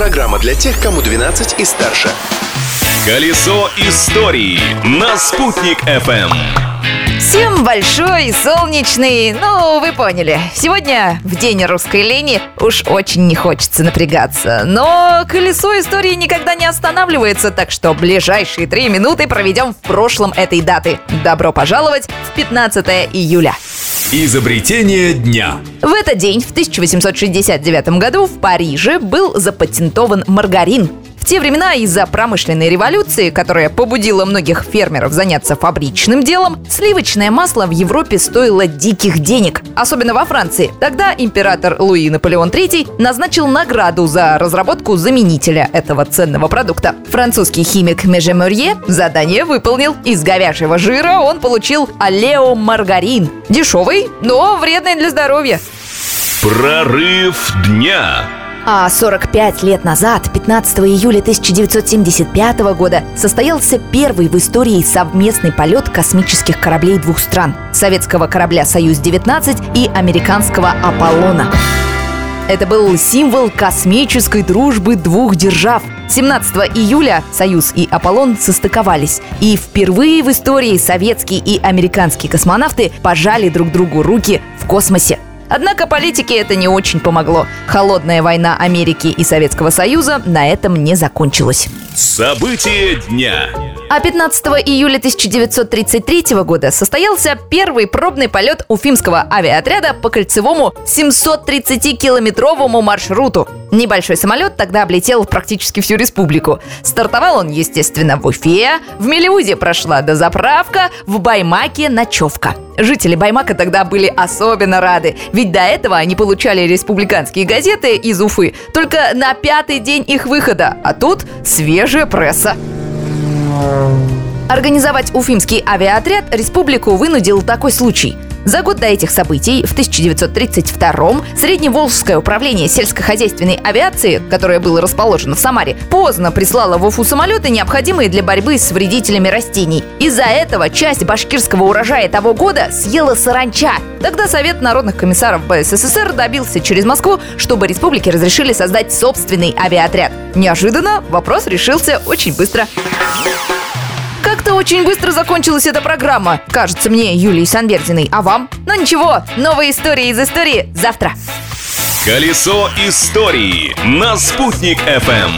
Программа для тех, кому 12 и старше. Колесо истории на «Спутник FM. Всем большой, солнечный, ну, вы поняли. Сегодня, в день русской лени, уж очень не хочется напрягаться. Но колесо истории никогда не останавливается, так что ближайшие три минуты проведем в прошлом этой даты. Добро пожаловать в 15 июля. Изобретение дня. В этот день, в 1869 году, в Париже был запатентован маргарин. Те времена из-за промышленной революции, которая побудила многих фермеров заняться фабричным делом, сливочное масло в Европе стоило диких денег, особенно во Франции. Тогда император Луи Наполеон III назначил награду за разработку заменителя этого ценного продукта. Французский химик Меже Мюрье задание выполнил. Из говяжьего жира он получил алео-маргарин. Дешевый, но вредный для здоровья. Прорыв дня. А 45 лет назад, 15 июля 1975 года, состоялся первый в истории совместный полет космических кораблей двух стран – советского корабля «Союз-19» и американского «Аполлона». Это был символ космической дружбы двух держав. 17 июля Союз и Аполлон состыковались. И впервые в истории советские и американские космонавты пожали друг другу руки в космосе. Однако политике это не очень помогло. Холодная война Америки и Советского Союза на этом не закончилась. События дня. А 15 июля 1933 года состоялся первый пробный полет уфимского авиаотряда по кольцевому 730-километровому маршруту. Небольшой самолет тогда облетел практически всю республику. Стартовал он, естественно, в Уфе, в Мелеузе прошла дозаправка, в Баймаке ночевка. Жители Баймака тогда были особенно рады, ведь до этого они получали республиканские газеты из Уфы только на пятый день их выхода, а тут свежая пресса. Um... Организовать уфимский авиаотряд республику вынудил такой случай – за год до этих событий, в 1932-м, Средневолжское управление сельскохозяйственной авиации, которое было расположено в Самаре, поздно прислало в Уфу самолеты, необходимые для борьбы с вредителями растений. Из-за этого часть башкирского урожая того года съела саранча. Тогда Совет народных комиссаров БССР добился через Москву, чтобы республике разрешили создать собственный авиаотряд. Неожиданно вопрос решился очень быстро. Как-то очень быстро закончилась эта программа. Кажется мне, Юлии Санбердиной. А вам? Но ну ничего, новые истории из истории завтра. Колесо истории на «Спутник FM.